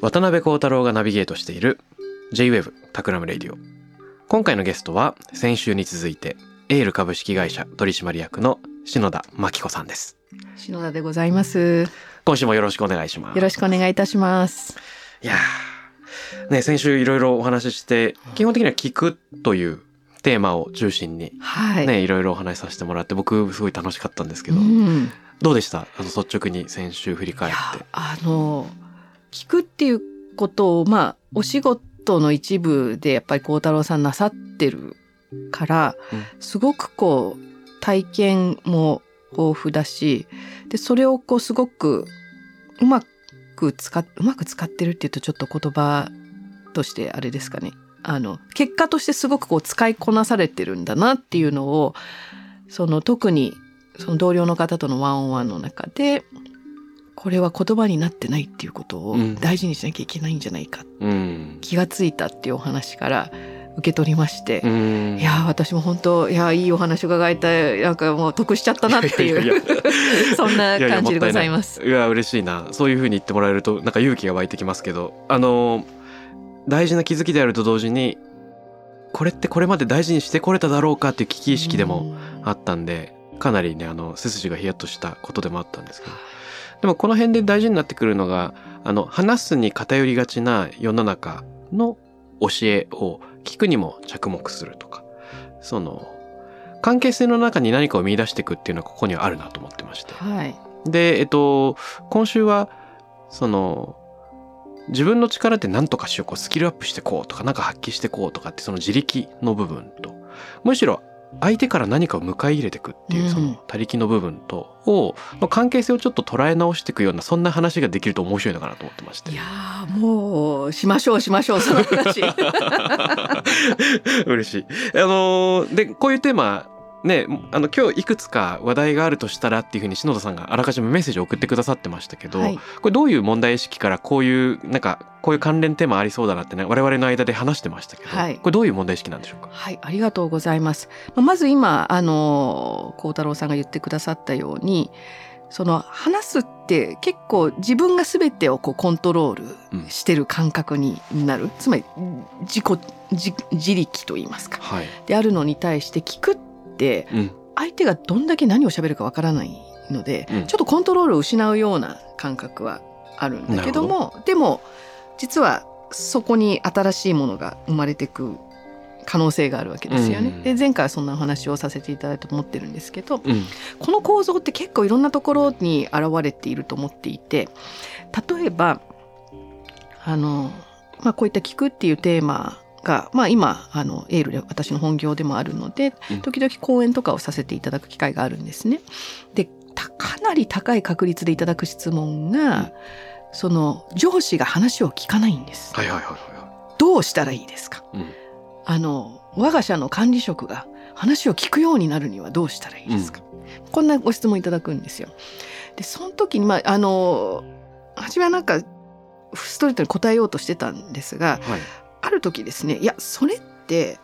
渡邉康太郎がナビゲートしている J-Wave TAKRAM RADIO。今回のゲストは先週に続いてエール株式会社取締役の篠田真貴子さんです。篠田でございます。今週もよろしくお願いします。よろしくお願いいたします。いやー。ね先週いろいろお話しして基本的には聞くというテーマを中心にはい。ね、いろいろお話しさせてもらって僕すごい楽しかったんですけど、うん、どうでした？あの率直に先週振りい返っやてあの聞くっていうことをまあお仕事の一部でやっぱり幸太郎さんなさってるから、うん。すごくこう体験も豊富だしでそれをこうすごくうまく使っうまく使ってるっていうとちょっと言葉としてあれですかね。あの結果としてすごくこう使いこなされてるんだなっていうのをその特にその同僚の方とのワンオンワンの中でこれは言葉になってないっていうことをうん。大事にしなきゃいけないんじゃないか、うん。気がついたっていうお話から受け取りまして、うん。いやー私も本当いやーいいお話伺えたなんかもう得しちゃったなっていう そんな感じでございます。いや嬉しいな。そういう風に言ってもらえるとなんか勇気が湧いてきますけど。あの大事な気づきであると同時にこれってこれまで大事にしてこれただろうかっていう危機意識でもあったんでかなりねあの背筋がヒヤッとしたことでもあったんですけどでもこの辺で大事になってくるのがあの話すに偏りがちな世の中の教えを聞くにも着目するとかその関係性の中に何かを見出していくっていうのはここにはあるなと思ってまして。はい、でえっと今週はその自分の力で何とかしようこうスキルアップしてこうとか何か発揮してこうとかってその自力の部分とむしろ相手から何かを迎え入れていくっていううんその他力の部分とをの関係性をちょっと捉え直していくようなそんな話ができると面白いのかなと思ってましていやーもうしましょうしましょうその話。嬉しい。あのーでこういうテーマねあの今日いくつか話題があるとしたらっていうふうに篠田さんがあらかじめメッセージを送ってくださってましたけど、はいこれどういう問題意識からこういうなんかこういう関連テーマありそうだなってね我々の間で話してましたけど、はいこれどういう問題意識なんでしょうか？はい、ありがとうございます。まず今、あの、幸太郎さんが言ってくださったように、その話すって結構自分が全てをこうコントロールしてる感覚になる。つまり自己、自自力と言いますか。はい。であるのに対して聞くってうん。相手がどんだけ何を喋るかわからないので、うんちょっとコントロールを失うような感覚はあるんだけどもでも実はそこに新しいものが生まれてく可能性があるわけですよね。うんで前回はそんなお話をさせていただいたと思ってるんですけどうん。この構造って結構いろんなところに現れていると思っていて例えばあの、まあ、こういった「聞く」っていうテーマが、まあ、今あのエールで私の本業でもあるのでうん時々講演とかをさせていただく機会があるんですね。でたかなり高い確率でいただく質問が、その上司が話を聞かないんです。はいはいはいはどうしたらいいですか？い。うん。あの我が社の管理職が話を聞くようになるにはどうしたらいいですか、こんなご質問いただくんですよ。でその時にまああの初めはなんかストレートに答えようとしてたんですがはい。ある時ですねいやそれって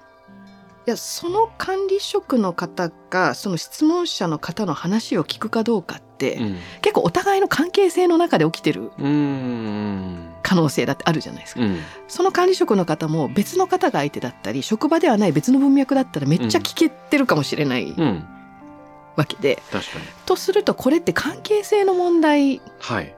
いやその管理職の方がその質問者の方の話を聞くかどうかって、うん。結構お互いの関係性の中で起きてる。可能性だってあるじゃないですか。うん。その管理職の方も別の方が相手だったり職場ではない別の文脈だったらめっちゃ聞けてるかもしれないうん。わけで。とするとこれって関係性の問題はい。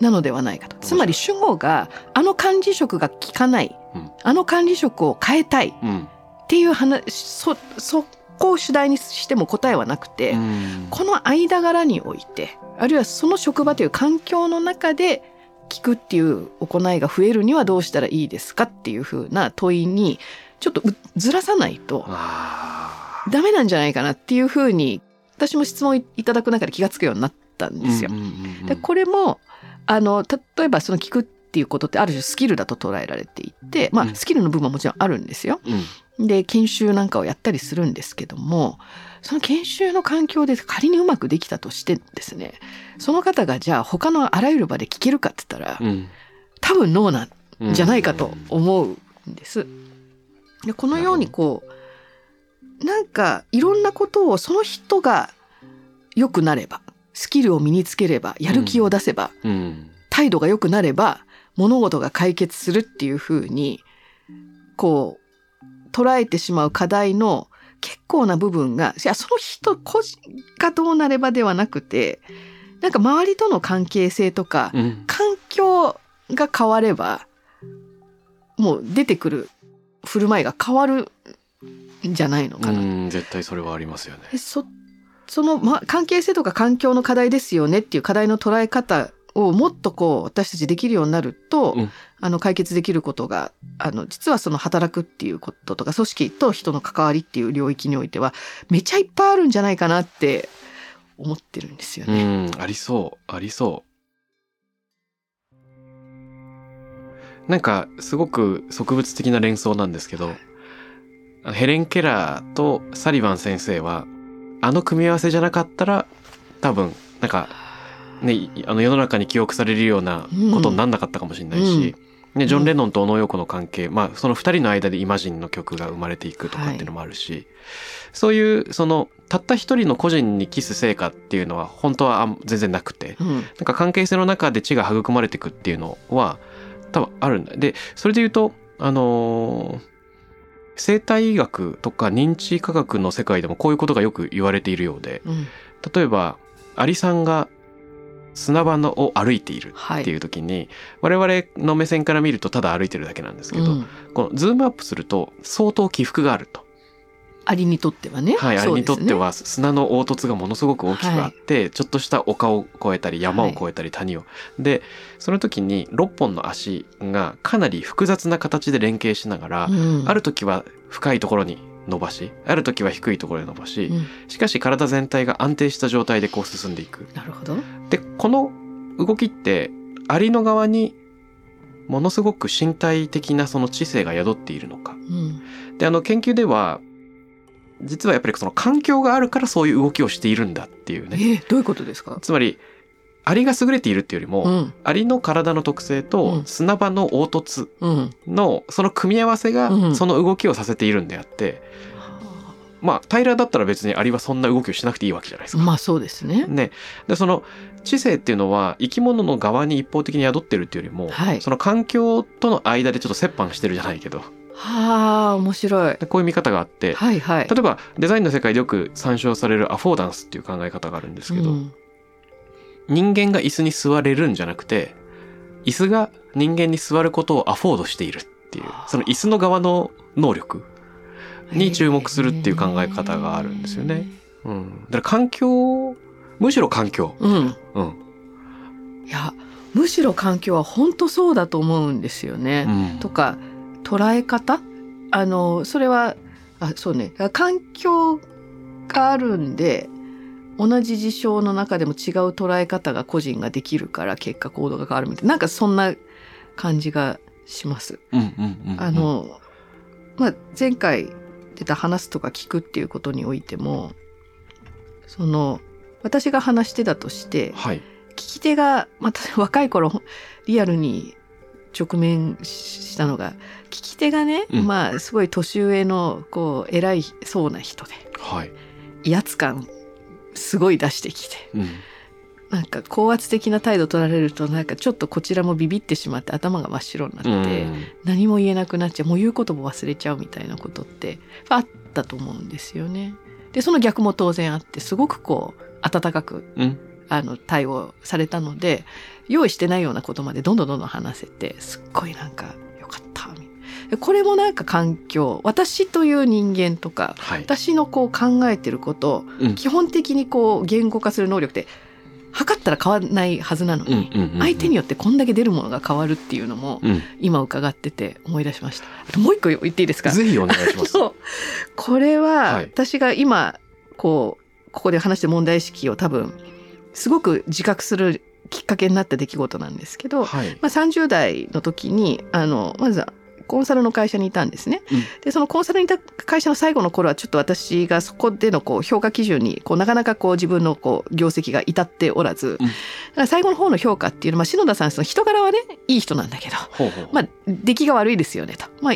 なのではないかと。つまり主語があの管理職が聞かない、うん。あの管理職を変えたい。っていう話そそこを主題にしても答えはなくて、うん。この間柄においてあるいはその職場という環境の中で聞くっていう行いが増えるにはどうしたらいいですかっていうふうな問いにちょっとうずらさないとダメなんじゃないかなっていうふうに私も質問いいただく中で気がつくようになったんですよ。でこれもあの例えばその聞くっていうことってある種スキルだと捉えられていて、まあ、うん。スキルの部分はもちろんあるんですよ。うん。で研修なんかをやったりするんですけどもその研修の環境で仮にうまくできたとしてですねその方がじゃあ他のあらゆる場で聞けるかって言ったらうん。多分ノーなんうんじゃないかと思うんです。でこのようにこうなんかいろんなことをその人が良くなればスキルを身につければやる気を出せば、うん。態度が良くなれば物事が解決するっていうふうにこう捉えてしまう課題の結構な部分がいやその人個人がどうなればではなくてなんか周りとの関係性とかうん。環境が変わればもう出てくる振る舞いが変わるんじゃないのかな。うん絶対それはありますよね。でそその、ま、関係性とか環境の課題ですよねっていう課題の捉え方をもっとこう私たちできるようになると、うんあの解決できることがあの実はその働くっていうこととか組織と人の関わりっていう領域においてはめちゃいっぱいあるんじゃないかなって思ってるんですようね。んありそうありそうなんかすごく植物的な連想なんですけどヘレン・ケラーとサリバン先生はあの組み合わせじゃなかったら多分なんかねいあの世の中に記憶されるようなことになんなかったかもしれないし、ね、ジョン・レノンと小野洋子の関係、まあその二人の間でイマジンの曲が生まれていくとかっていうのもあるし、そういうそのたった一人の個人にキス成果っていうのは本当は全然なくてうん。なんか関係性の中で知が育まれていくっていうのは多分あるんだ。で、それで言うと、あのー生態医学とか認知科学の世界でもこういうことがよく言われているようで、うん。例えば、アリさんが砂場のを歩いているはいっていう時に、我々の目線から見るとただ歩いてるだけなんですけど、うん。このズームアップすると相当起伏があると。アリにとってはね。はい、アリにとっては砂の凹凸がものすごく大きくあって、ちょっとした丘を越えたり山を越えたり谷を、でその時に6本の足がかなり複雑な形で連携しながら、うんある時は深いところに伸ばしある時は低いところに伸ばし、うんしかし体全体が安定した状態でこう進んでいく。なるほど。でこの動きってアリの側にものすごく身体的なその知性が宿っているのか。うんであの研究では実はやっぱりその環境があるからそういう動きをしているんだっていうえねーどういうことですか？つまりアリが優れているっていうよりも、うんアリの体の特性うとん砂場の凹凸うん。のその組み合わせがうんその動きをさせているんであって、まあ平らだったら別にアリはそんな動きをしなくていいわけじゃないですか。まあそうですね。ね、でその知性っていうのは生き物の側に一方的に宿ってるっていうよりも、はいその環境との間でちょっと折半してるじゃないけどはあ面白い。でこういう見方があって、はいはい。例えばデザインの世界でよく参照されるアフォーダンスっていう考え方があるんですけど、うん人間が椅子に座れるんじゃなくて椅子が人間に座ることをアフォードしているっていうその椅子の側の能力に注目するっていう考え方があるんですよね。うん、だから環境むしろ環境、うん。うんいやむしろ環境は本当そうだと思うんですよね。うんとか捉え方？あのそれはあそうね。環境があるんで同じ事象の中でも違う捉え方が個人ができるから結果行動が変わるみたいな。なんかそんな感じがします。あの、まあ、前回出た話すとか聞くっていうことにおいてもその私が話し手だとしてはい。聞き手がまた若い頃リアルに直面したのが聞き手がね、うん。まあすごい年上のこう偉いそうな人で。はい、威圧感すごい出してきて。うん。なんか高圧的な態度取られるとなんかちょっとこちらもビビってしまって頭が真っ白になって、うん。何も言えなくなっちゃうもう言うことも忘れちゃうみたいなことってあったと思うんですよね。でその逆も当然あってすごくこう温かくうん。あの対応されたので用意してないようなことまでどんどんどんどん話せてすっごいなんかこれもなんか環境私という人間とかはい。私のこう考えてることをうん。基本的にこう言語化する能力って測ったら変わらないはずなのうんうんに、うんうん。相手によってこんだけ出るものが変わるっていうのもうん。今伺ってて思い出しました。あともう一個言っていいですか？ぜひお願いします。これははい。私が今こうここで話してる問題意識を多分すごく自覚するきっかけになった出来事なんですけど、はい。まあ、30代の時にあのまずはコンサルの会社にいたんですね。うんでそのコンサルにいた会社の最後の頃はちょっと私がそこでのこう評価基準にこうなかなかこう自分のこう業績が至っておらず、だから最後の方の評価っていうのは、まあ、篠田さんその人柄はねいい人なんだけど、まあ、出来が悪いですよねと。まあ、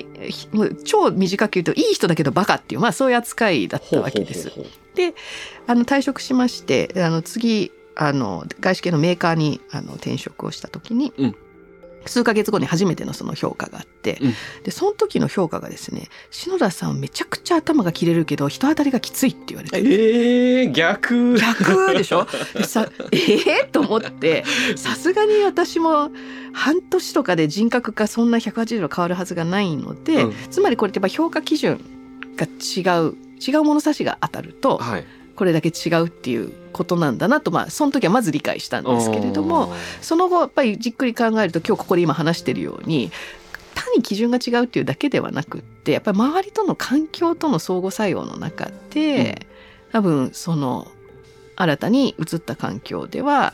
超短く言うと、いい人だけどバカっていう、まあそういう扱いだったわけです。ほうほうほあの退職しまして、あの次、あの外資系のメーカーにあの転職をした時に、うん数ヶ月後に初めてのその評価があって、うん。でその時の評価がですね篠田さんめちゃくちゃ頭が切れるけど人当たりがきついって言われて。えー、逆。逆でしょ？でさええと思ってさすがに私も半年とかで人格がそんな180度変わるはずがないので、うん。つまりこれってやっぱ評価基準が違う違う物差しが当たるとはいこれだけ違うっていうことなんだなとまあその時はまず理解したんですけれどもその後やっぱりじっくり考えると今日ここで今話してるように単に基準が違うっていうだけではなくってやっぱり周りとの環境との相互作用の中で、多分その新たに移った環境では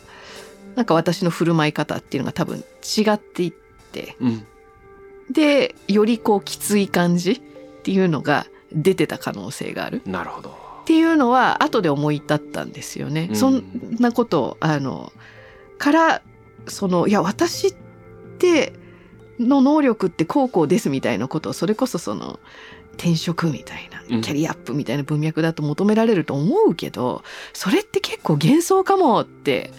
なんか私の振る舞い方っていうのが多分違っていってうん。でよりこうきつい感じっていうのが出てた可能性がある。なるほどっていうのは後で思い立ったんですよね。うんそんなことをあのからそのいや私っての能力ってこうこうですみたいなことをそれこそその転職みたいなうんキャリアアップみたいな文脈だと求められると思うけど、それって結構幻想かもって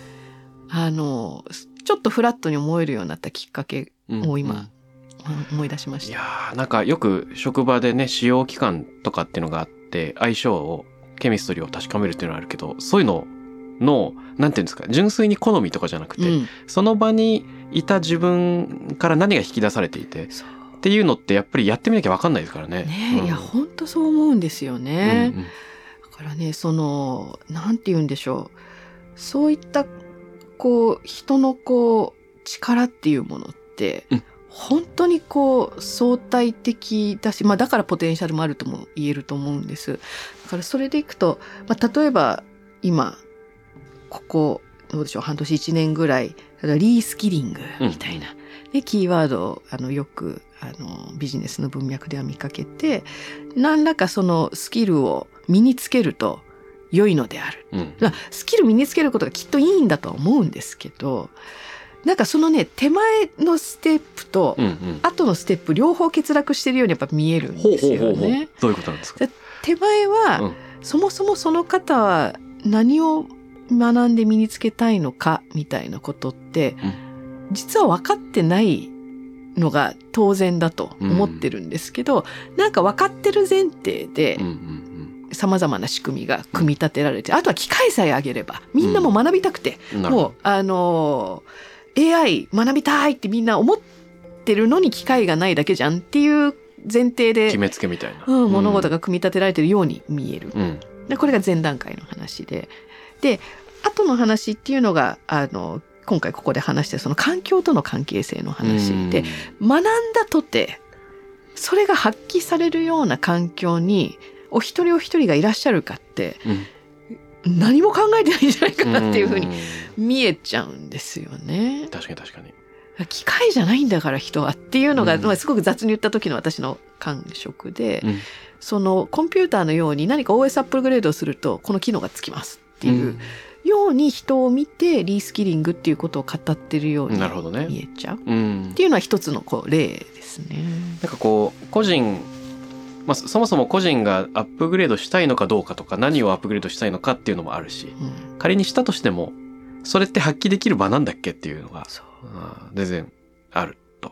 あのちょっとフラットに思えるようになったきっかけうんを今思い出しました。いやーなんかよく職場でね使用期間とかっていうのがあって相性をケミストリーを確かめるっていうのはあるけどそういうののなんていうんですか純粋に好みとかじゃなくて、うん。その場にいた自分から何が引き出されていてっていうのってやっぱりやってみなきゃ分かんないですからね。ねうん。いや本当そう思うんですよね。うんうん。だからねそのなんて言うんでしょう。そういったこう人のこう力っていうものって、うん本当にこう相対的だし、まあ、だからポテンシャルもあるとも言えると思うんです。だからそれでいくと、まあ、例えば今ここどうでしょう半年1年ぐらいリースキリングみたいな、でキーワードをあのよくあのビジネスの文脈では見かけて何らかそのスキルを身につけると良いのである。うんまあスキル身につけることがきっといいんだとは思うんですけどなんかそのね手前のステップと後のステップ両方欠落してるようにやっぱ見えるんですよね。どういうことなんですか？手前は、うん。そもそもその方は何を学んで身につけたいのかみたいなことって、実は分かってないのが当然だと思ってるんですけど、なんか分かってる前提でうんうん様々な仕組みが組み立てられて、あとは機械さえあげればみんなも学びたくて、うんもうあのー AI 学びたいってみんな思ってるのに機会がないだけじゃんっていう前提でど決めつけみたいな。うん、物事がが組み立てられてるように見える。うんでこれが前段階の話で。で、後の話っていうのが、あの、今回ここで話してるその環境との関係性の話で、学んだとて、それが発揮されるような環境に、お一人お一人がいらっしゃるかって、うん何も考えてないんじゃないかなっていうふうにん。見えちゃうんですよね。確かに確かに。機械じゃないんだから人はっていうのが、うん。まあ、すごく雑に言った時の私の感触で、うん。そのコンピューターのように何か OS アップグレードをするとこの機能がつきますっていうように人を見てリースキリングっていうことを語ってるようになるほどね。見えちゃう。っうん。ていうのは一つのこう例ですね。なんかこう個人まあ、そそもそも個人がアップグレードしたいのかどうかとか何をアップグレードしたいのかっていうのもあるしうん、仮にしたとしてもそれって発揮できる場なんだっけっていうのが全然あると。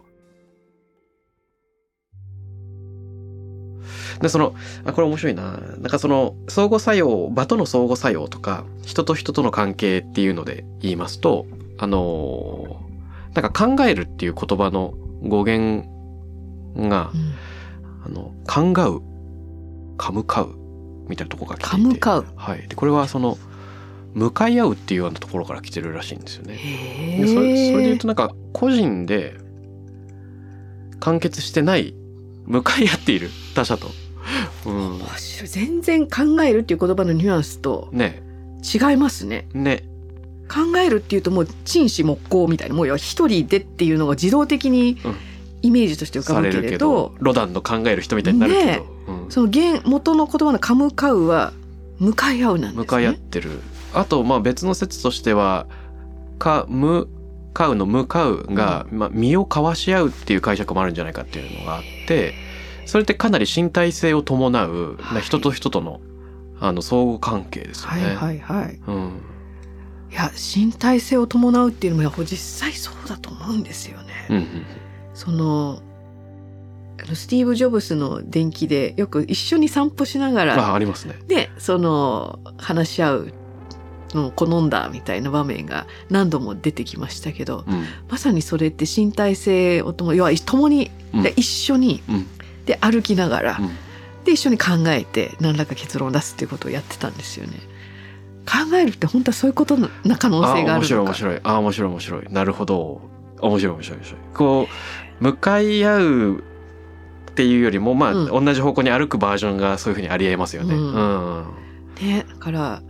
でそのあこれ面白いな。なんかその相互作用場との相互作用とか人と人との関係っていうので言いますとあのーなんか考えるっていう言葉の語源がうんあのカンガウカムカウみたいなところから来ていて。はい、でこれはその向かい合うっていうようなところから来てるらしいんですよね。へでそれそれで言うえとなんか個人で完結してない向かい合っている他者と、うん、全然考えるっていう言葉のニュアンスとね。違いますね。ね。考えるっていうともう陳氏木工みたいなもう一人でっていうのが自動的にうんイメージとして浮かぶけれど。ど、ロダンの考える人みたいになるけど、ねうん。その原元の言葉の「カムカウ」は向かい合うなんですね。向かい合ってる。あとまあ別の説としては「かむかう」の「向かうが」まあ、身を交わし合うっていう解釈もあるんじゃないかっていうのがあってそれってかなり身体性を伴う、はい人と人とのあの相互関係ですよね。はいはいはい。うん。いや身体性を伴うっていうのも実際そうだと思うんですよね。うんうんそのスティーブ・ジョブスの伝記でよく一緒に散歩しながあらありますね。でその話し合うのを好んだみたいな場面が何度も出てきましたけどうん。まさにそれって身体性をとも要は共に、うん。で一緒にうん。で歩きながら、うん。で一緒に考えて何らか結論を出すっていうことをやってたんですよね。考えるって本当はそういうことな可能あ性があるのか。面白い面白い。あ面白い面白い。なるほど。面白い面白い面白い。こう向かい合うっていうよりもまあ、う同じ方向に歩くバージョンがそういうふうにありえますよね。ううんん、ね、だから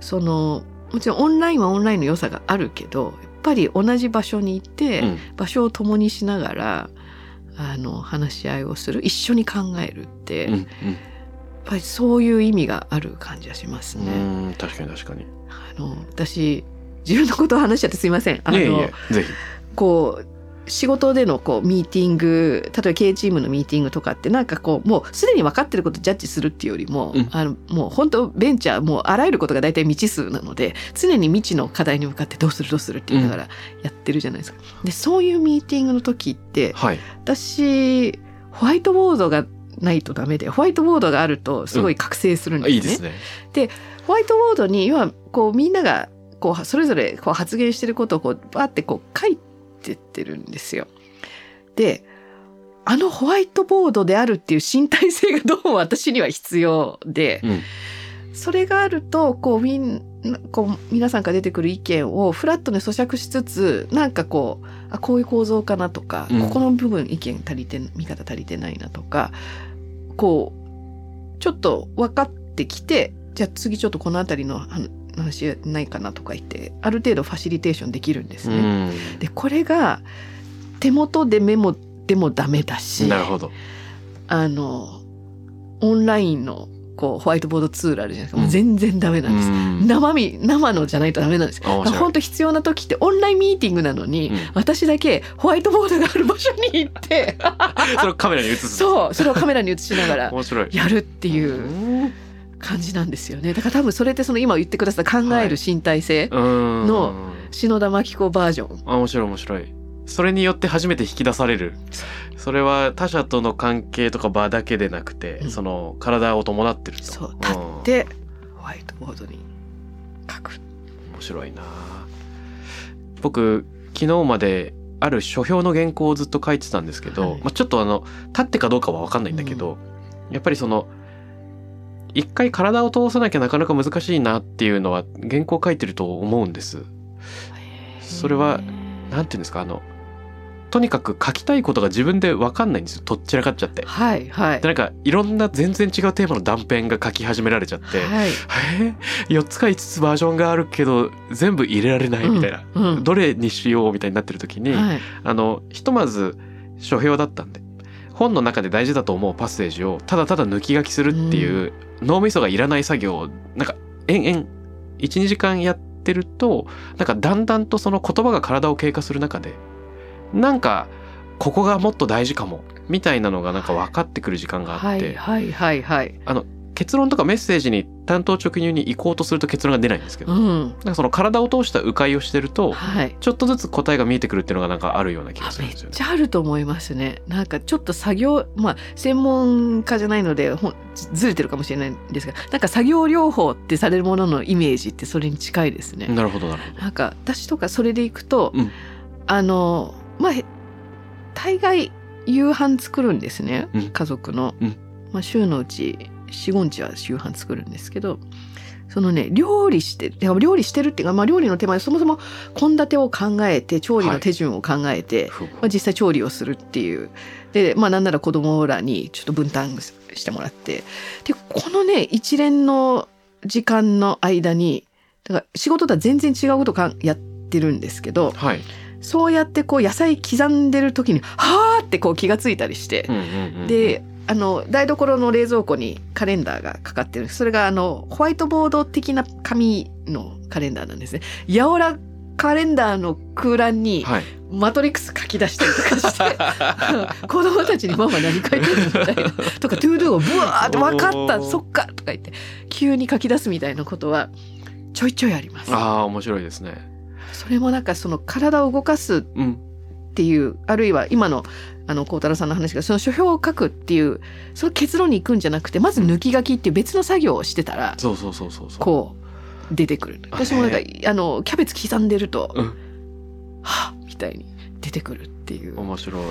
そのもちろんオンラインはオンラインの良さがあるけどやっぱり同じ場所に行って、うん場所を共にしながらあの話し合いをする一緒に考えるって、うんやっぱりそういう意味がある感じがしますね。うんうん確かに確かに。あの私自分のことを話しちゃってすいません。あのいえいえぜひ。こう仕事でのこうミーティング例えば経営チームのミーティングとかってなんかこうもうすでに分かってることをジャッジするっていうよりも、うんあのもう本当ベンチャーもうあらゆることが大体未知数なので常に未知の課題に向かってどうするどうするって言いながらやってるじゃないですか。でそういうミーティングの時ってはい。私ホワイトボードがないとダメでホワイトボードがあるとすごい覚醒するんですね。いいですね。ホワイトボードに要はこうみんながこうそれぞれこう発言してることをこうバーってこう書いてってるんですよ。であのホワイトボードであるっていう身体性がどうも私には必要で、うんそれがあるとこうみんなこう皆さんから出てくる意見をフラットに咀嚼しつつなんかこうあこういう構造かなとか、うんここの部分意見足りて見方足りてないなとかこうちょっと分かってきてじゃあ次ちょっとこの辺りの話話ないかなとか言ってある程度ファシリテーションできるんですうね。ん。でこれが手元でメモでもダメだしなるほど。あのオンラインのこうホワイトボードツールあるじゃないですか、もううん全然ダメなんです。うん生身生のじゃないとダメなんです本当必要な時ってオンラインミーティングなのに、うん私だけホワイトボードがある場所に行って それをカメラに映す。そうそれをカメラに映しながら。やるっていう感じなんですよね。だから多分それってその今言ってくださった考える身体性、うん。の篠田真紀子バージョン。あ面白い面白い。それによって初めて引き出される。それは他者との関係とか場だけでなくて、うん。その体を伴ってると。そううん。立ってホワイトボードに書く。面白いな。僕昨日まである書評の原稿をずっと書いてたんですけど、はい。まあ、ちょっとあの立ってかどうかは分かんないんだけど、やっぱりその一回体を通さなきゃなかなか難しいなっていうのは原稿書いてると思うんです。それはなんていうんですか？あのとにかく書きたいことが自分で分かんないんですよ。とっちらかっちゃって。はいはい。でなんかいろんな全然違うテーマの断片が書き始められちゃって、はい。えー、4つか5つバージョンがあるけど全部入れられないみたいな、うんうん。どれにしようみたいになってる時に、はい。あのひとまず書評だったんで本の中で大事だと思うパッセージをただただ抜き書きするっていう、脳みそがいらない作業をなんか延々12時間やってるとなんかだんだんとその言葉が体を経過する中でなんかここがもっと大事かもみたいなのがなんか分かってくる時間があはって、いはいはいはい結論とかメッセージに単刀直入に行こうとすると結論が出ないんですけど、なん。うんかその体を通した迂回をしてるとはい。ちょっとずつ答えが見えてくるっていうのがなんかあるような気がするんですよね。ちゃあると思いますね。なんかちょっと作業まあ専門家じゃないのでほんずずれてるかもしれないんですがなんか作業療法ってされるもののイメージってそれに近いですね、なるほどなるほど。なんか私とかそれでいくと、うん。あのまあへ大概夕飯作るんですね、うん。家族の、うん。まあ、週のうち45日は夕飯作るんですけどそのね料理して料理してるっていうか、まあ、料理の手前そもそも献立を考えて調理の手順を考えて、ふう。まあ、実際調理をするっていう。でまあなんなら子供らにちょっと分担してもらって。でこのね一連の時間の間にだから仕事とは全然違うことをかんやってるんですけどはい。そうやってこう野菜刻んでる時にはーってこう気がついたりしてうんうんうんうん。であの台所の冷蔵庫にカレンダーがかかってるそれがあのホワイトボード的な紙のカレンダーなんですね。やおらカレンダーの空欄にはい。マトリックス書き出したりとかして 子供たちに「ママ何書いてる?」みたいなとか「トゥードゥ」をブワーって「分かったそっか」とか言って急に書き出すみたいなことはちょいちょいあります。ああ面白いですね。それもなんかその体を動かすうん。っていうあるいは今のあの孝太郎さんの話がその書評を書くっていうその結論に行くんじゃなくてまず抜き書きっていう別の作業をしてたらそうそうそうそうそう。こう出てくる私もなんかへあのキャベツ刻んでると、うんはっみたいに出てくるっていう面白い。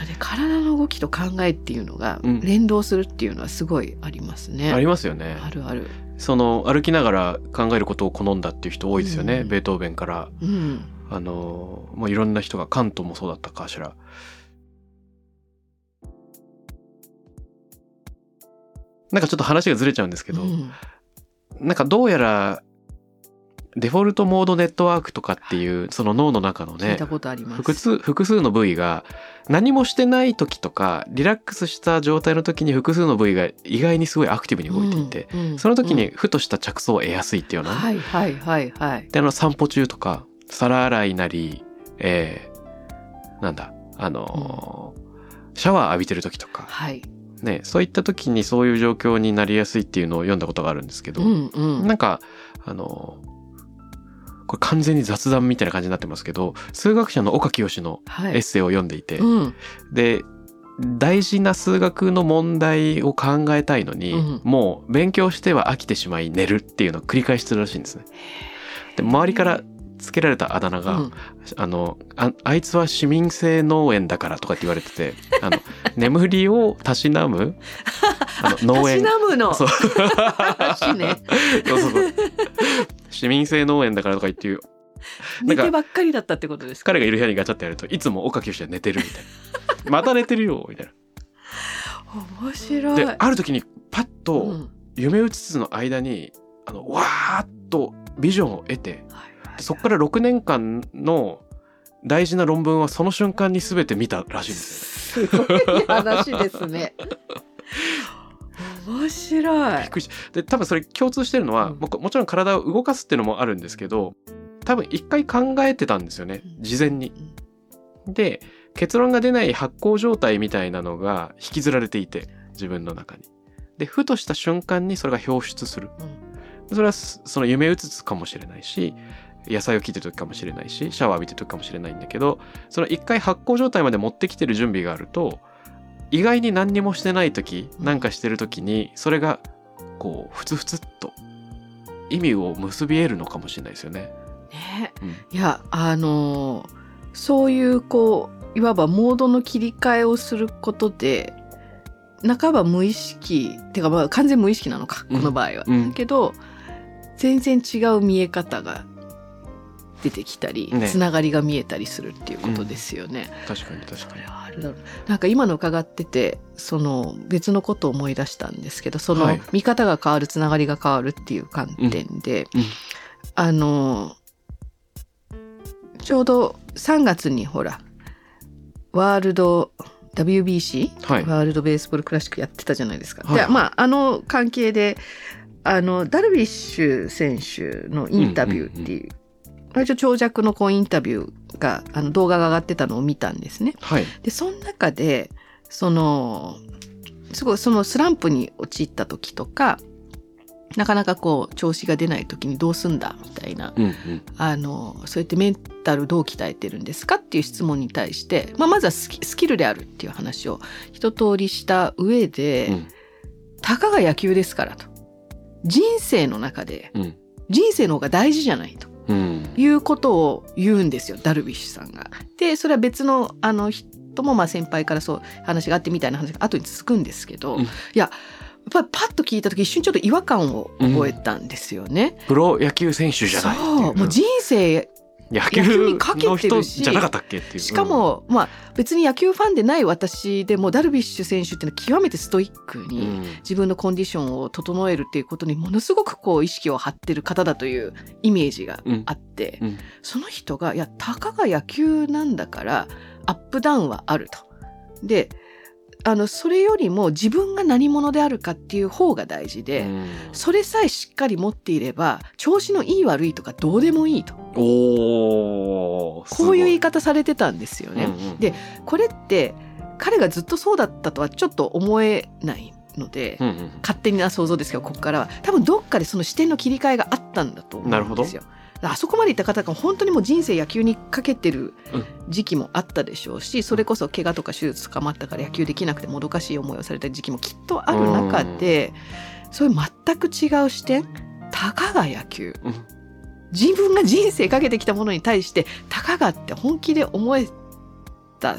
あれ体の動きと考えっていうのがうん連動するっていうのはすごいありますね。ありますよね。あるある。その歩きながら考えることを好んだっていう人多いですよね。うんベートーベンからうん。あのもういろんな人がカントもそうだったかしら。なんかちょっと話がずれちゃうんですけど、うんなんかどうやらデフォルトモードネットワークとかっていうその脳の中のね。複数複数の部位が何もしてない時とかリラックスした状態の時に複数の部位が意外にすごいアクティブに動いていて、うんうんその時にふとした着想を得やすいっていうような、はいはいはいはい。であの散歩中とか皿洗いなり、えーなんだあのーシャワー浴びてる時とか、はい。ね、そういった時にそういう状況になりやすいっていうのを読んだことがあるんですけど、うんうん。なんかあのーこれ完全に雑談みたいな感じになってますけど数学者の岡清のはい。エッセイを読んでいて、うん。で大事な数学の問題を考えたいのに、うんもう勉強しては飽きてしまい寝るっていうのを繰り返してるらしいんですね。で周りからつけられたあだ名が、うん。あのああいつは市民性農園だからとかって言われててあの 眠りをたしなむ あの農たし園なむの。そう。話ね。そうそうそう。市民性農園だからとか言っていう。寝てばっかりだったってことですか？彼がいる部屋にガチャってやるといつも岡清は寝てるみたいな。また寝てるよみたい面白。ない。である時にパッうとん。夢うつつの間にあのわーっとビジョンを得てはいはいそこから6年間の大事な論文はその瞬間に全て見たらしいんですよすごい話ですね。面白いびっ。くりしたで多分それ共通してるのは、うんももちろん体を動かすっていうのもあるんですけど多分一回考えてたんですよね事前に。で結論が出ない発酵状態みたいなのが引きずられていて自分の中に。でふとした瞬間にそれが表出する。それはすその夢うつつかもしれないし野菜を切ってる時かもしれないしシャワー浴びてる時かもしれないんだけどその一回発酵状態まで持ってきてる準備があると意外に何にもしてない時うんなんかしてる時にそれがこうふつふつっと意味を結び得るのかもしれないですよね。ね、うんいやあのーそういうこういわばモードの切り替えをすることで半ば無意識っていうかまあ完全無意識なのかこうんの場合は。うんだけど全然違う見え方が出てきたり、ね。つながりが見えたりするっていうことですよね。確かに確かに。あなんか今の伺っててその別のことを思い出したんですけどその、はい。見方が変わるつながりが変わるっていう観点で、うん。うん。あのちょうど3月にほらワールド WBC、はい。ワールドベースボールクラシックやってたじゃないですか。はい。でまああの関係であのダルビッシュ選手のインタビューっていう,、割と長尺のこうインタビューがあの動画が上がってたのを見たんですね。はい。でその中でそのすごいそのスランプに陥った時とかなかなかこう調子が出ない時にどうすんだみたいなうんうん。あのそうやってメンタルどう鍛えてるんですかっていう質問に対して、まあ、まずはスキルであるっていう話を一通りした上で、うんたかが野球ですからと人生の中でうん人生の方が大事じゃないとうんいうことを言うんですよダルビッシュさんが。でそれは別のあの人もまあ先輩からそう話があってみたいな話が後に続くんですけど、うん。いややっぱりパッと聞いた時一瞬ちょっと違和感を覚えたんですよね。プロ野球選手じゃないそう。もう人生野野球球にかけの人てるしじゃなかったっけっていう。しかも、まあ別に野球ファンでない私でもダルビッシュ選手っていうのは極めてストイックうん。に自分のコンディションを整えるっていうことにものすごくこう意識を張ってる方だというイメージがあって、うん。その人がいやたかが野球なんだからアップダウンはあると。であのそれよりも自分が何者であるかっていう方が大事で、うん。それさえしっかり持っていれば調子のいい悪いとかどうでもいいと。おーこういう言い方方されてたんですよね。うんうんでこれって彼がずっとそうだったとはちょっと思えないので、うんうん勝手な想像ですけどここからは。多分どっかでその視点の切り替えがあったんだと思うんですよ。あそこまでいった方が本当にもう人生野球にかけてるうん。時期もあったでしょうしそれこそ怪我とか手術捕まったから野球できなくてもどかしい思いをされた時期もきっとある中でそういう全く違う視点たかが野球。うん。自分が人生かけてきたものに対してたかがって本気で思えた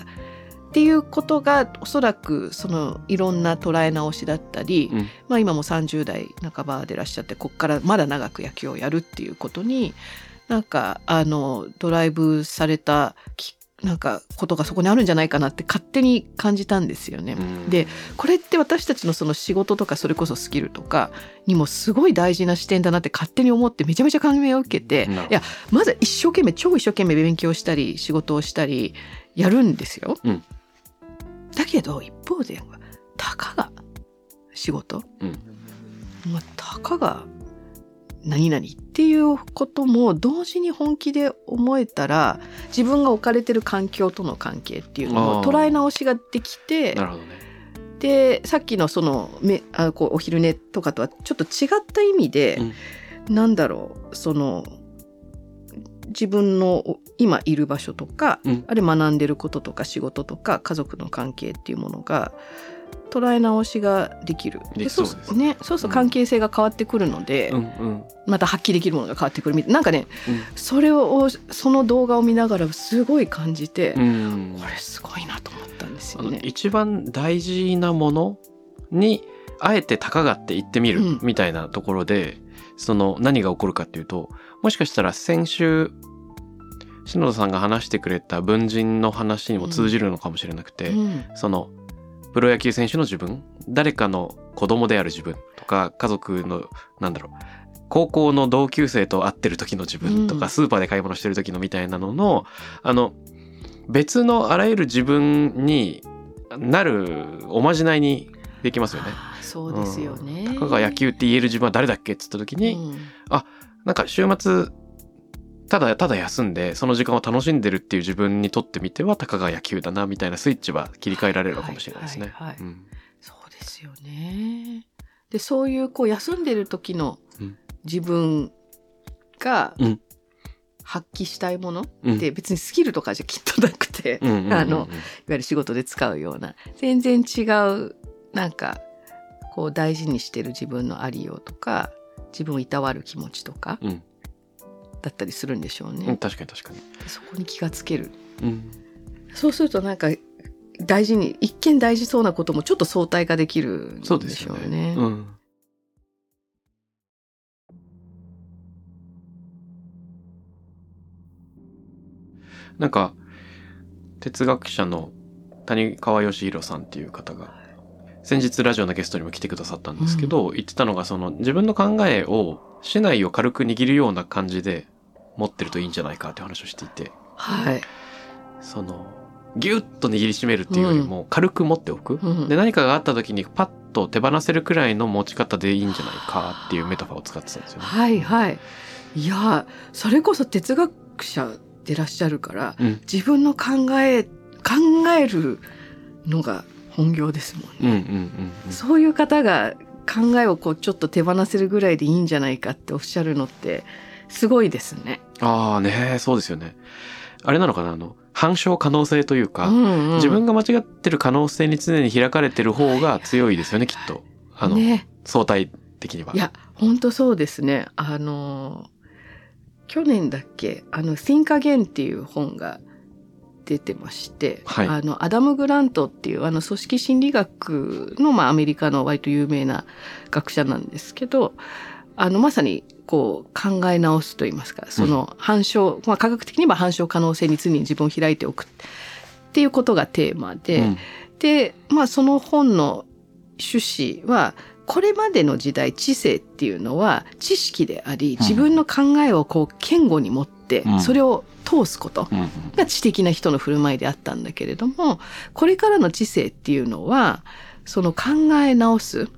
っていうことがおそらくそのいろんな捉え直しだったり、うんまあ、今も30代半ばでいらっしゃってここからまだ長く野球をやるっていうことになんかあのドライブされたきなんかことがそこにあるんじゃないかなって勝手に感じたんですよね。うんでこれって私たちのその仕事とかそれこそスキルとかにもすごい大事な視点だなって勝手に思ってめちゃめちゃ感銘を受けてなるほどいやまずは一生懸命超一生懸命勉強したり仕事をしたりやるんですよ。うんだけど一方でたかが仕事、うん。まあ、たかが何々っていうことも同時に本気で思えたら自分が置かれてる環境との関係っていうのを捉え直しができてね。でさっきのそのめあこうお昼寝とかとはちょっと違った意味で、なんだろうその自分のお今いる場所とか、うん。あるいは学んでることとか仕事とか家族の関係っていうものが捉え直しができる。できそうですね。そうすると関係性が変わってくるので、うんうん。また発揮できるものが変わってくる。みたいななんかねうん。それをその動画を見ながらすごい感じて、うん。これすごいなと思ったんですよね。一番大事なものにあえてたかがって言ってみるうん。みたいなところで、その何が起こるかっていうともしかしたら先週篠田さんが話してくれた文人の話にも通じるのかもしれなくて、うんそのプロ野球選手の自分誰かの子供である自分とか家族のなんだろう高校の同級生と会ってる時の自分とか、うんスーパーで買い物してる時のみたいなののあの別のあらゆる自分になるおまじないにできますよね。そうですよね。たかが野球って言える自分は誰だっけっつった時に、うんなんか週末ただただ休んでその時間を楽しんでるっていう自分にとってみてはたかが野球だなみたいなスイッチは切り替えられるのかもしれないですね。そうですよね。でそういうこう休んでる時のうん自分がうん。発揮したいものっうん。て別にスキルとかじゃきっとなくて、いわゆる仕事で使うような全然違うなんかこう大事にしてる自分のありようとか自分をいたわる気持ちとかうんだったりするんでしょうね。うん、確かに確かに。そこに気がつける。うん、そうするとなんか大事に一見大事そうなこともちょっと相対化できるんでしょそうですね。ね。うん、なんか哲学者の谷川義弘さんっていう方が先日ラジオのゲストにも来てくださったんですけど、言ってたのがその自分の考えを市内を軽く握るような感じで持ってるといいんじゃないかって話をしていてはい。そのギュッと握りしめるっていうよりも軽く持っておく、うんで何かがあった時にパッと手放せるくらいの持ち方でいいんじゃないかっていうメタファーを使ってたんですよね。はいはい。いやそれこそ哲学者でいらっしゃるからうん自分の考え考えるのが本業ですもんね。うんうんうんうんそういう方が考えをこうちょっと手放せるぐらいでいいんじゃないかっておっしゃるのってすごいですね。ああねそうですよね。あれなのかな？あの反証可能性というか、うんうん自分が間違ってる可能性に常に開かれてる方が強いですよねきっとあの、ね相対的には。いや本当そうですね。あの去年だっけ？あの「Think Again」っていう本が出てまして、はい。あのアダム・グラントっていうあの組織心理学の、まあ、アメリカの割と有名な学者なんですけどあのまさにこう考え直すといいますかその反証、まあ、科学的には反証可能性に常に自分を開いておくっていうことがテーマで、うん。で、まあ、その本の趣旨はこれまでの時代知性っていうのは知識であり自分の考えをこう堅固に持ってうんそれを通すことが知的な人の振る舞いであったんだけれどもこれからの知性っていうのはその考え直す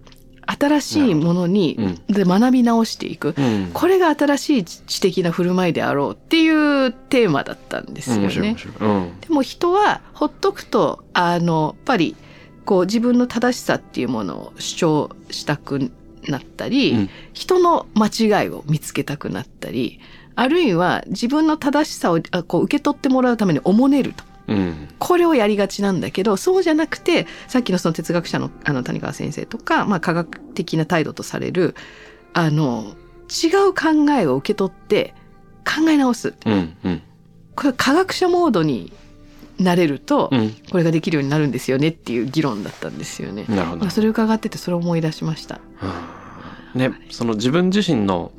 新しいものにうん。で学び直していく。うん。これが新しい知的な振る舞いであろうっていうテーマだったんですよね。うん。でも人はほっとくとあのやっぱりこう自分の正しさっていうものを主張したくなったり、うん。人の間違いを見つけたくなったりあるいは自分の正しさをあこう受け取ってもらうためにおもねると。うん。これをやりがちなんだけどそうじゃなくてさっきのその哲学者のあの谷川先生とか、まあ、科学的な態度とされるあの違う考えを受け取って考え直す。うんうん。これ科学者モードになれると、うん。これができるようになるんですよねっていう議論だったんですよね。なるほど。まあ、それを伺っててそれを思い出しました。ね、その自分自身の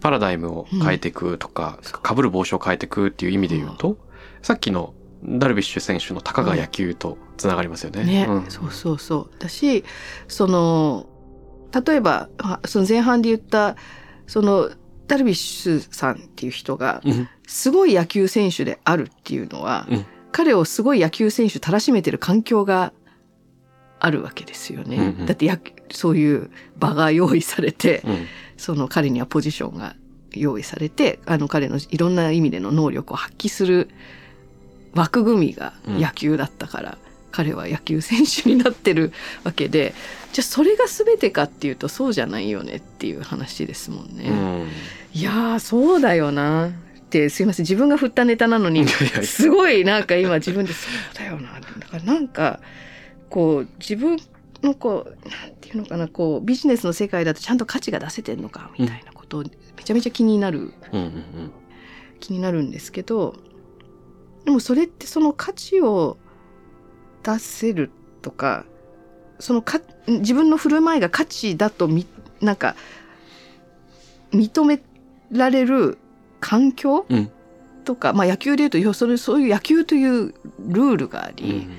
パラダイムを変えていくとか、被る帽子を変えていくっていう意味で言うと、さっきのダルビッシュ選手のたかが野球とつながりますよね。ね、うん。そうそうそう。だしその例えばあその前半で言ったそのダルビッシュさんっていう人がうん。すごい野球選手であるっていうのは、うん。彼をすごい野球選手たらしめてる環境があるわけですよね。うんうん。だってやそういう場が用意されて、うんその彼にはポジションが用意されてあの彼のいろんな意味での能力を発揮する枠組みが野球だったから、彼は野球選手になってるわけでじゃあそれが全てかっていうとそうじゃないよねっていう話ですもんね。うん。いやーそうだよなってすいません自分が振ったネタなのにすごいなんか今自分でそうだよなだからなんかこう自分のこうなんていうのかなこうビジネスの世界だとちゃんと価値が出せてんのかみたいなことをめちゃめちゃ気になる。うんうん気になるんですけどでもそれってその価値を出せるとかそのか自分の振る舞いが価値だとみなんか認められる環境、うん。とか、まあ、野球でいうと要それそういう野球というルールがあうんうり、ん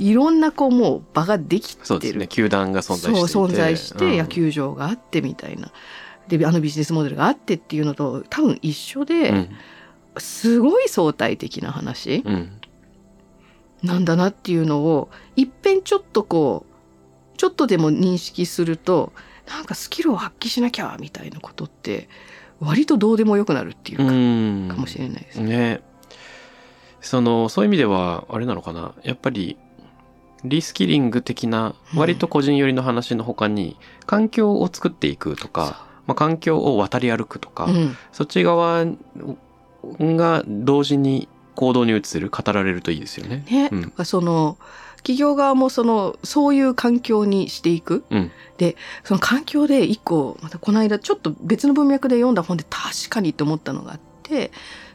いろんなこうもう場ができてる。そうですね。球団が存在してそう存在してうん。野球場があってみたいな、であのビジネスモデルがあってっていうのと多分一緒で、うん。すごい相対的な話うん。なんだなっていうのをいっぺんちょっとこうちょっとでも認識するとなんかスキルを発揮しなきゃみたいなことって割とどうでもよくなるっていうか,、うん。かもしれないですね。ね。そのそういう意味ではあれなのかな。やっぱりリスキリング的な割と個人寄りの話の他に環境を作っていくとか、まあ、環境を渡り歩くとか、うん。そっち側が同時に行動に移る語られるといいですよね。ね、うん。とかその企業側もそのそういう環境にしていく。うん。その環境で一個またこの間ちょっと別の文脈で読んだ本で確かにって思ったのがあって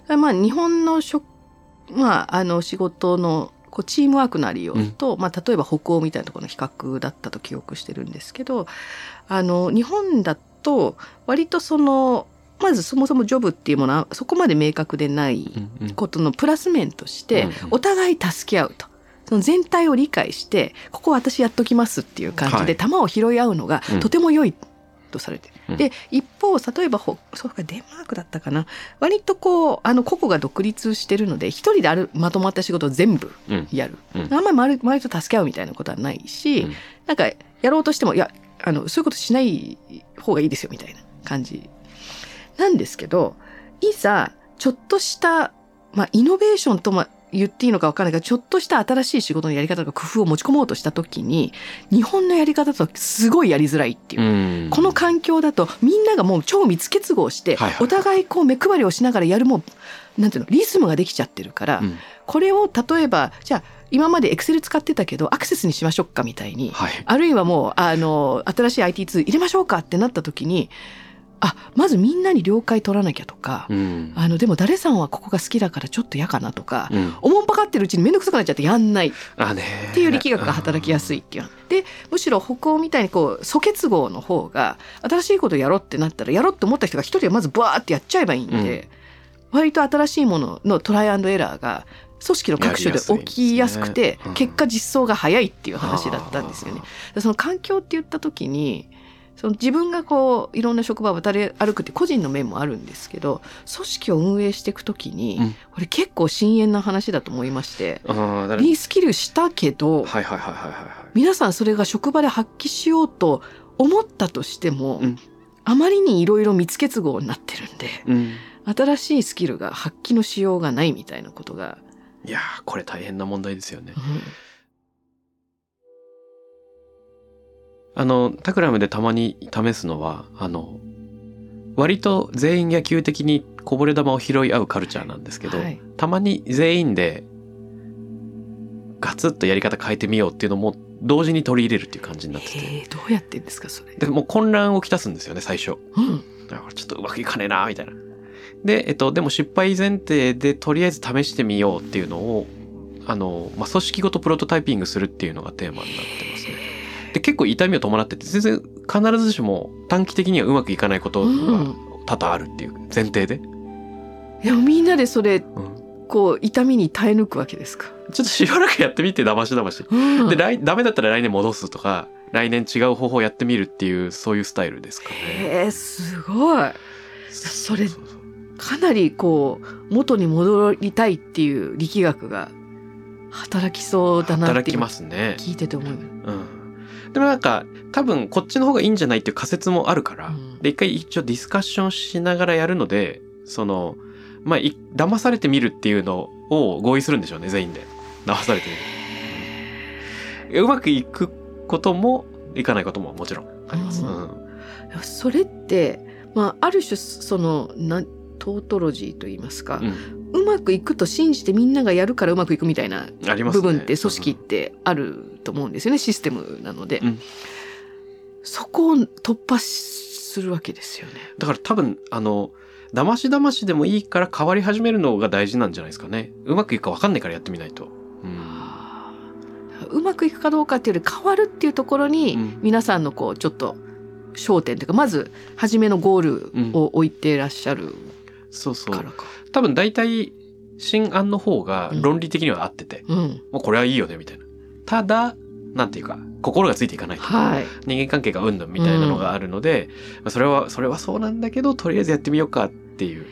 まあ日本の職まああの仕事のこうチームワークのありようと、まあ、例えば北欧みたいなところの比較だったと記憶してるんですけどあの日本だと割とそのまずそもそもジョブっていうものはそこまで明確でないうんうん。ことのプラス面としてうんうん。お互い助け合うと。その全体を理解してここ私やっときますっていう感じはい。で球を拾い合うのがうん。とても良いとされて。る、うん。で一方例えばほそうかデンマークだったかな。割とこうあの個々が独立してるので一人であるまとまった仕事を全部うん。やる、うん。あんまり周り周りと助け合うみたいなことはないし、うん。なんかやろうとしてもいやあのそういうことしない方がいいですよみたいな感じ。なんですけどいざちょっとした、まあ、イノベーションとも言っていいのか分からないけどちょっとした新しい仕事のやり方とか工夫を持ち込もうとした時に日本のやり方だとすごいやりづらいっていう。うん。この環境だとみんながもう超密結合してお互いこう目配りをしながらやるもうなんていうのリズムができちゃってるから、うん。これを例えばじゃあ今までエクセル使ってたけどアクセスにしましょうかみたいにはい。あるいはもうあの新しい IT ツール入れましょうかってなった時にあまずみんなに了解取らなきゃとか、うん。あのでも誰さんはここが好きだからちょっと嫌かなとか、うん。おもんぱかってるうちに面倒くさくなっちゃってやんない。っていう力学が働きやすいっていう。でむしろ北欧みたいにこう素結合の方が新しいことやろうってなったらやろうって思った人が一人はまずバーってやっちゃえばいいんで、割と新しいもののトライアンドエラーが組織の各所で起きやすくてね。うん。結果実装が早いっていう話だったんですよね。でその環境って言った時にその自分がこういろんな職場を渡り歩くって個人の面もあるんですけど組織を運営していく時に、うん。これ結構深遠な話だと思いましてリスキルしたけど、皆さんそれが職場で発揮しようと思ったとしても、うん。あまりにいろいろ密結合になってるんでうん。新しいスキルが発揮のしようがないみたいなことが、いやーこれ大変な問題ですよね。うんあのタクラムでたまに試すのはあの割と全員野球的にこぼれ球を拾い合うカルチャーなんですけど、はい。たまに全員でガツッとやり方変えてみようっていうのも同時に取り入れるっていう感じになってて。どうやってんですかそれ？でもう混乱をきたすんですよね最初。うん。だからちょっとうまくいかねえなみたいな。で、えっと、でも失敗前提でとりあえず試してみようっていうのをあの、まあ、組織ごとプロトタイピングするっていうのがテーマになってますねで結構痛みを伴ってて全然必ずしも短期的にはうまくいかないことが多々あるっていう前提で、いやみんなでそれうん。こう痛みに耐え抜くわけですか？ちょっとしばらくやってみてだましだまし うん。で来ダメだったら来年戻すとか来年違う方法やってみるっていうそういうスタイルですかね。へえすごい。それかなりこう元に戻りたいっていう力学が働きそうだなって聞いてて思う。うん、でもなんか多分こっちの方がいいんじゃないっていう仮説もあるから、うん。で一回一応ディスカッションしながらやるのでそのまあい騙されてみるっていうのを合意するんでしょうね全員で。騙されてみる、うんうまくいくこともいかないことももちろんあります、ううん。それって、まあ、ある種そのなんトートロジーと言いますか、うん。うまくいくと信じてみんながやるからうまくいくみたいな部分って組織ってあると思うんですよねシステムなので、うん。そこを突破するわけですよね。だから多分あの騙し騙しでもいいから変わり始めるのが大事なんじゃないですかね。うまくいくか分かんないからやってみないと、うん、うまくいくかどうかっていうより変わるっていうところに、うん。皆さんのこうちょっと焦点というかまず初めのゴールを置いてらっしゃるそうそう。からか。多分大体新案の方が論理的には合ってて、うん。もうこれはいいよねみたいな。ただなんていうか心がついていかないとかはい、人間関係がうんぬんみたいなのがあるので、まあそれはそれはそうなんだけどとりあえずやってみようかっていう。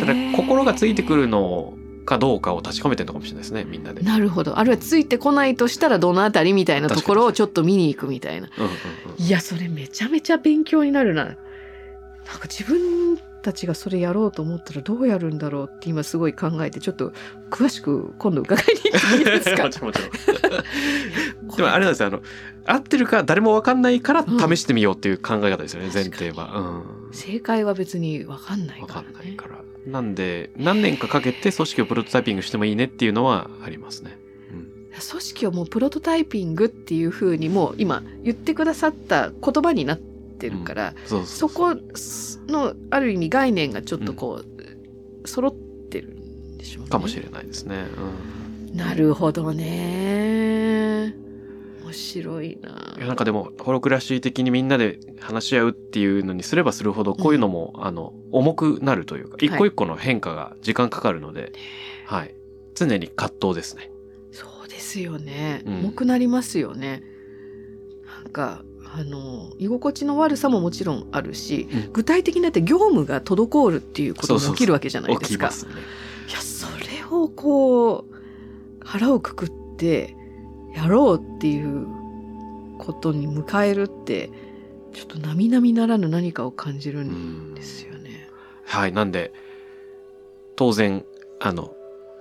だから心がついてくるのかどうかを確かめてるのかもしれないですねみんなで。うんなるほど。あるいはついてこないとしたらどのあたりみたいなところをちょっと見に行くみたいな。うんうん。いやそれめちゃめちゃ勉強になるな。なんか自分たちがそれやろうと思ったらどうやるんだろうって今すごい考えてちょっと詳しく今度伺いに行ってもいいですか？もちろんでもあれなんですよあの合ってるか誰も分かんないから試してみようっていう考え方ですよね、前提は。うん正解は別に分かんない分かねからんないから。なんで何年かかけて組織をプロトタイピングしてもいいねっていうのはありますね。組織をもうプロトタイピングっていうふうにもう今言ってくださった言葉になってるから、そこのある意味概念がちょっとこう、揃ってるんでしょうね。かもしれないですね。なるほどね。面白いな。なんかでもホロクラシー的にみんなで話し合うっていうのにすればするほどこういうのも、あの重くなるというか一個一個の変化が時間かかるので、はい、常に葛藤ですね。そうですよね。うん重くなりますよね。なんかあの居心地の悪さももちろんあるし、うん具体的になって業務が滞るっていうことそうそうそうも起きるわけじゃないですか。起きますね。いやそれをこう腹をくくってやろうっていうことに迎えるってちょっと並々ならぬ何かを感じるうんんですよね。はい、なんで当然あの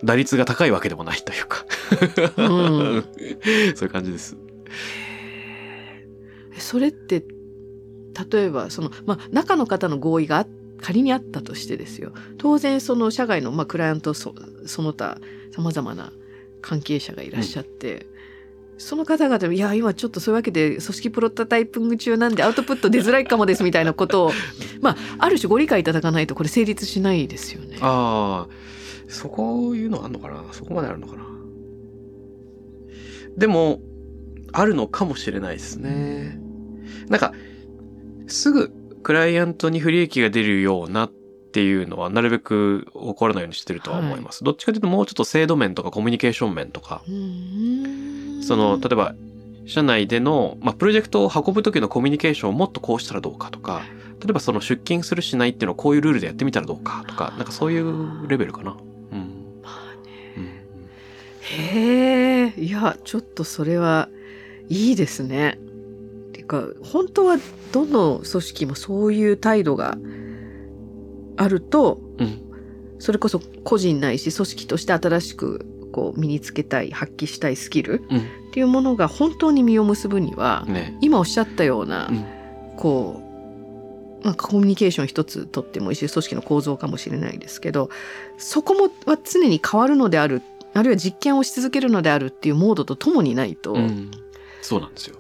打率が高いわけでもないというか、うん そういう感じです。それって例えばその、まあ、中の方の合意があ仮にあったとしてですよ。当然その社外の、まあ、クライアントそその他さまざまな関係者がいらっしゃって、その方々もいや今ちょっとそういうわけで組織プロトタイピング中なんでアウトプット出づらいかもですみたいなことを まあある種ご理解いただかないとこれ成立しないですよね。ああ、そこいうのあんのかな？そこまであるのかな？でも、あるのかもしれないですね。なんか、すぐクライアントに不利益が出るようなっていうのはなるべく起こらないようにしてるとは思います。どっちかというともうちょっと制度面とかコミュニケーション面とか、その、例えば、社内での、まあ、プロジェクトを運ぶ時のコミュニケーションをもっとこうしたらどうかとか、例えばその出勤するしないっていうのをこういうルールでやってみたらどうかとか、なんかそういうレベルかな。うん。まあねうんへえいやちょっとそれはいいですね。てか本当はどの組織もそういう態度があるとうん。それこそ個人ないし組織として新しくこう身につけたい発揮したいスキルうん。っていうものが本当に実を結ぶには、ね。今おっしゃったような、うんこうなんかコミュニケーション一つとってもいいし組織の構造かもしれないですけどそこもは常に変わるのであるあるいは実験をし続けるのであるっていうモードとともにないと、うん。そうなんですよ。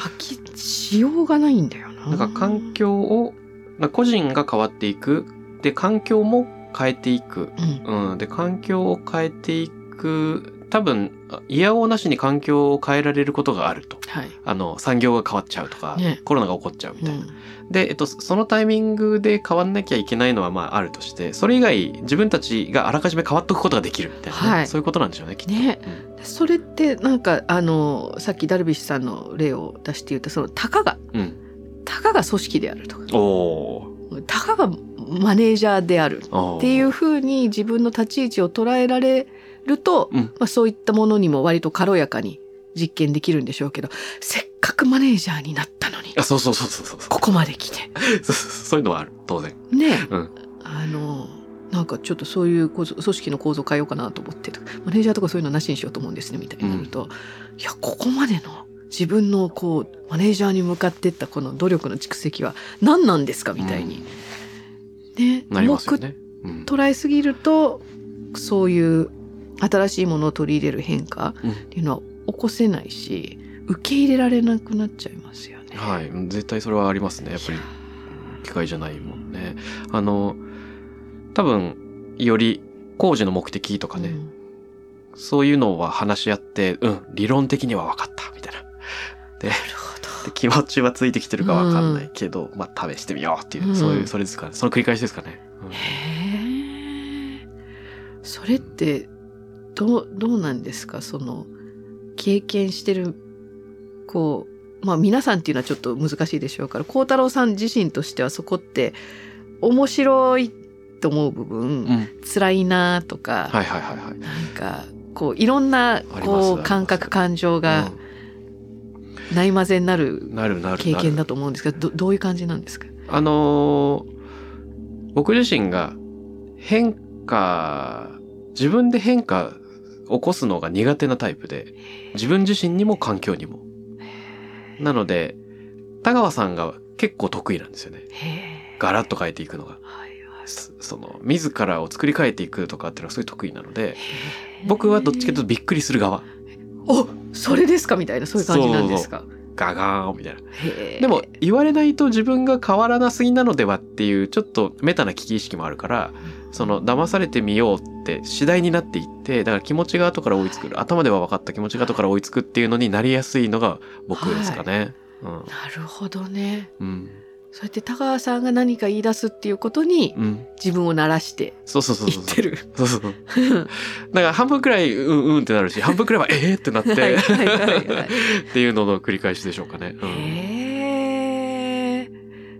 発揮しようがないんだよな。なんか環境を、まあ個人が変わっていく。で、環境も変えていく。うんうん。で、環境を変えていく。多分、いやおうなしに環境を変えられることがあると。はいあの、産業が変わっちゃうとか、ねコロナが起こっちゃうみたいな。うんで、えっと、そのタイミングで変わんなきゃいけないのはまああるとして、それ以外自分たちがあらかじめ変わっておくことができるみたいなね、はいそういうことなんでしょうね、きっと。ねうんそれってなんかあのさっきダルビッシュさんの例を出して言ったそのたかがうん。たかが組織であるとかおーたかがマネージャーである。っていうふうに自分の立ち位置を捉えられると、うんまあ、そういったものにも割と軽やかに実験できるんでしょうけどせっかくマネージャーになったのにあ、そうそうそうそうそう。ここまで来て そうそういうのはある、当然。ね、うんあのなんかちょっとそういう構造組織の構造変えようかなと思ってとかマネージャーとかそういうのなしにしようと思うんですねみたいになると、いやここまでの自分のこうマネージャーに向かってったこの努力の蓄積は何なんですかみたいに、ねなりますよ重くね。うん。捉えすぎるとそういう新しいものを取り入れる変化うんっていうのは起こせないし受け入れられなくなっちゃいますよね。はい。うん絶対それはありますね。やっぱり、機械じゃないもんね。あの、多分、より工事の目的とかね、うんそういうのは話し合って、うん、理論的には分かった、みたいな。で、気持ちはついてきてるか分かんないけど、まあ試してみようっていう、うんそういう、それですかね。その繰り返しですかね。へえ。それってどうどうなんですか？その経験してるこうまあ皆さんっていうのはちょっと難しいでしょうから孝太郎さん自身としてはそこって面白いと思う部分、うん。辛いなとか、はいはいはいはい。なんかこういろんなこう感覚感情がないまぜになるうんなるなる。経験だと思うんですけどどどういう感じなんですか？あのー僕自身が変化、自分で変化起こすのが苦手なタイプで、自分自身にも環境にも。なので、田川さんが結構得意なんですよね。ガラッと変えていくのが。そその、自らを作り変えていくとかっていうのはすごい得意なので、僕はどっちかというとびっくりする側。おそれですか？みたいなそういう感じなんですか？ガガーンみたいな。でも言われないと自分が変わらなすぎなのではっていうちょっとメタな危機意識もあるからその騙されてみようって次第になっていってだから気持ちが後から追いつく。頭では分かった気持ちが後から追いつくっていうのになりやすいのが僕ですかね。なるほどね。うんうんそうやって田川さんが何か言い出すっていうことにうん。自分を慣らしてそうそうそうそう。言ってる。そうそうだから半分くらいうんうんってなるし 半分くらいはええってなって。はいはいはいはい。っていうのの繰り返しでしょうかね。うん。へえ。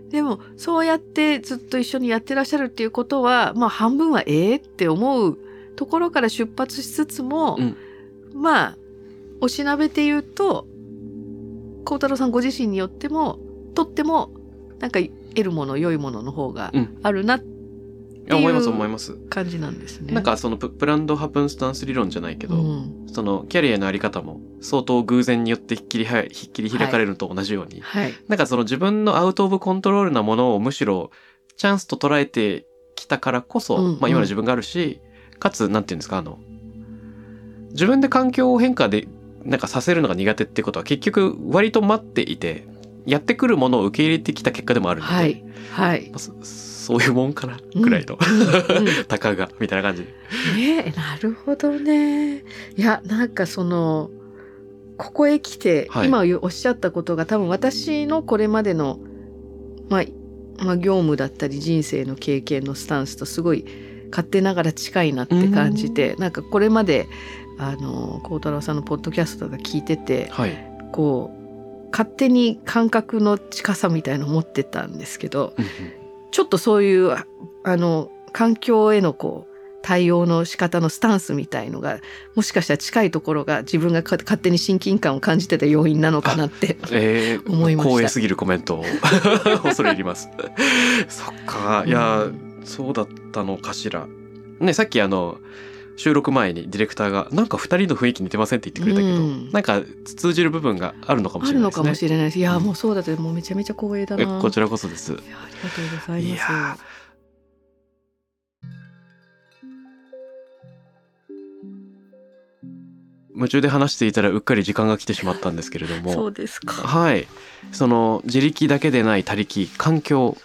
でもそうやってずっと一緒にやってらっしゃるっていうことはまあ半分はええって思うところから出発しつつも、うん。まあおしなべて言うと孝太郎さんご自身によってもとってもなんか得るもの良いものの方がうんあるなっいや思います思います。感じなんですね。なんかそのププランドハプンスタンス理論じゃないけど、うんそのキャリアのあり方も相当偶然によってひっきりはひっきり開かれるのと同じように、はい。なんかその自分のアウトオブコントロールなものをむしろチャンスと捉えてきたからこそ、うんまあ今の自分があるし、かつなんていうんですかあの自分で環境を変化でなんかさせるのが苦手ってことは結局割と待っていてやってくるものを受け入れてきた結果でもあるので、はいはい。まあそそういうもんかなぐらいの、うんうん たかがみたいな感じ。でねえなるほどね。いやなんかそのここへ来て、はい。今おっしゃったことが多分私のこれまでの、まあ、まあ業務だったり人生の経験のスタンスとすごい勝手ながら近いなって感じてなんかこれまであの孝太郎さんのポッドキャストが聞いててはい、こう勝手に感覚の近さみたいのを持ってたんですけどうんうん。ちょっとそういうああの環境へのこう対応の仕方のスタンスみたいのがもしかしたら近いところが自分がか勝手に親近感を感じてた要因なのかなって えー、思いました。光栄すぎるコメントを 恐れ入ります。そっか。いや、そうだったのかしら。ねさっきあの収録前にディレクターがなんか二人の雰囲気似てませんって言ってくれたけど、うん。なんか通じる部分があるのかもあしれないですね。るのかもしれないですいやうん。もうそうだってもうめちゃめちゃ光栄だえなこちらこそです。ありがとうございいます。や夢中で話していたらうっかり時間が来てしまったんですけれどそもうですか。はい。その自力だけでない他力環境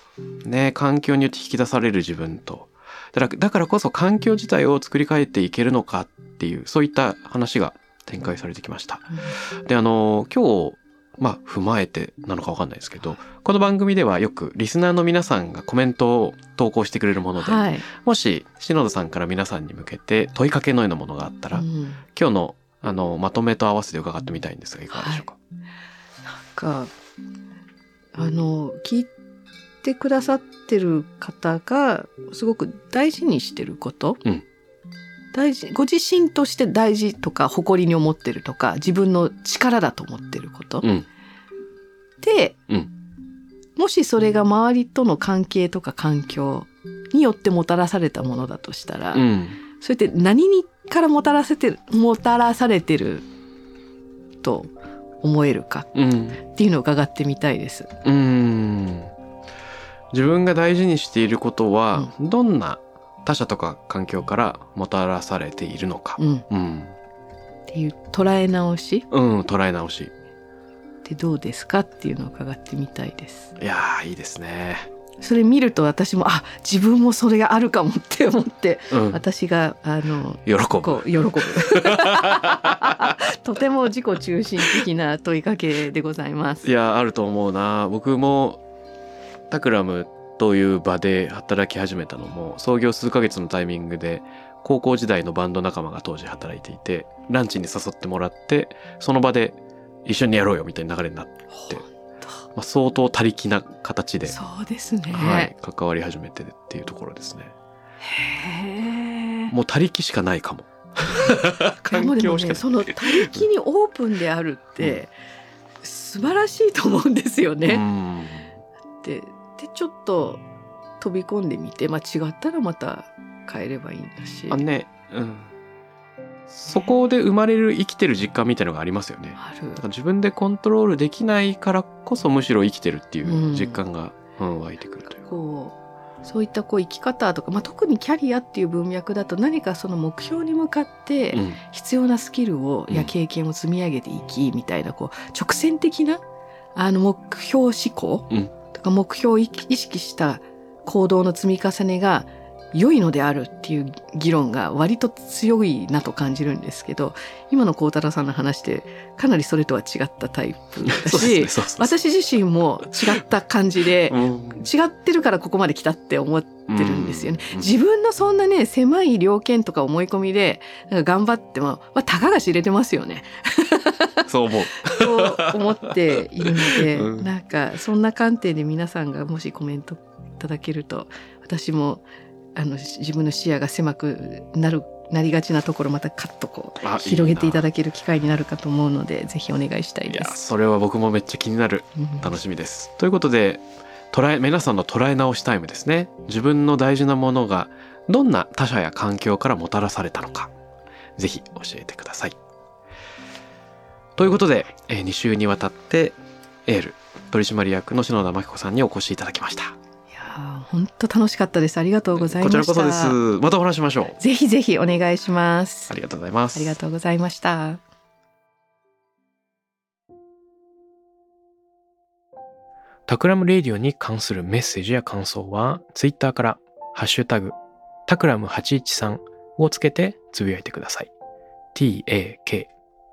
ね環境によって引き出される自分とだからだからこそ環境自体を作り変えていけるのかっていうそういった話が展開されてきました。であの今日まあ踏まえてなのかわかんないですけどこの番組ではよくリスナーの皆さんがコメントを投稿してくれるもので、はい、もし篠田さんから皆さんに向けて問いかけのようなものがあったら、うん。今日のあのまとめと合わせて伺ってみたいんですがいかがでしょうか？かあの聞いてくださってる方がすごく大事にしてること、うん。大事ご自身として大事とか誇りに思ってるとか自分の力だと思ってること、うん。で、うん。もしそれが周りとの関係とか環境によってもたらされたものだとしたら、うん。それって何にからもたらせてるもたらされてると思えるかうん。っていうのを伺ってみたいです。うん自分が大事にしていることは、どんな他者とか環境からもたらされているのか。うん、うん、っていう捉え直し？うん、捉え直し。ってどうですかっていうのを伺ってみたいです。いやーいいですね。それ見ると私もあ自分もそれがあるかもって思ってうん、私があの喜ぶ。喜ぶとても自己中心的な問いかけでございますい。やあると思うな僕もタクラムという場で働き始めたのも創業数ヶ月のタイミングで高校時代のバンド仲間が当時働いていてランチに誘ってもらってその場で一緒にやろうよみたいな流れになって、まあ、相当他力な形で、そうですね。はい、関わり始めてっていうところですねへえ。もう他力しかないかも 環境しかその他力にオープンであるって素晴らしいと思うんですようね。んででちょっと飛び込んでみて、まあ、違ったらまた変えればいいんだし。あねうん。そこで生まれる生きてる実感みたいのがありますよね。ある。だから自分でコントロールできないからこそむしろ生きてるっていう実感が、うん湧いてくるという。か。こうそういったこう生き方とか、まあ、特にキャリアっていう文脈だと何かその目標に向かってうん。必要なスキルを、うん。や経験を積み上げていきみたいなこう直線的なあの目標思考うんとか目標を意意識した行動の積み重ねが良いのであるっていう議論が割と強いなと感じるんですけど今の孝太郎さんの話でかなりそれとは違ったタイプだし、ね私自身も違った感じで、うん。違ってるからここまで来たって思ってるんですよね。うん自分のそんなね狭い条件とか思い込みで頑張っても、まあ、たかが知れてますよね そう思う。と思っているので、うんなんかそんな観点で皆さんがもしコメントいただけると私もあのし自分の視野が狭くなるなりがちなところまたカッとこうあ広げていただだける機会になるかと思うのでぜひお願いしたいいやです。それは僕もめっちゃ気になるうん楽しみです。ということで捉え皆さんの捉え直しタイムですね自分の大事なものがどんな他者や環境からもたらされたのかぜひ教えてください。ということで、えー、2週にわたってエール取締役の篠田真紀子さんにお越しいただきました。いや本当楽しかったです。ありがとうございました。こちらこそです。またお話しましょう。ぜひぜひお願いします。ありがとうございます。ありがとうございました。 TAKRAM RADIO に関するメッセージや感想は、ツイッターから、ハッシュタグ、タクラム813をつけてつぶやいてください。 T-A-K-R-A-M